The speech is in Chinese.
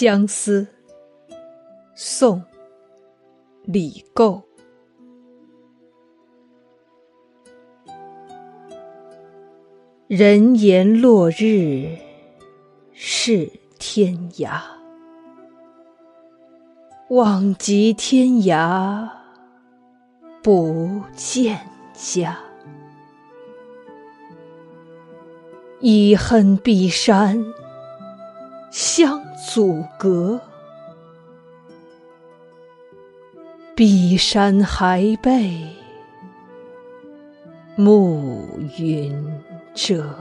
相思，宋·李觏。人言落日是天涯，望极天涯不见家。已恨碧山相阻隔，碧山还被暮云遮。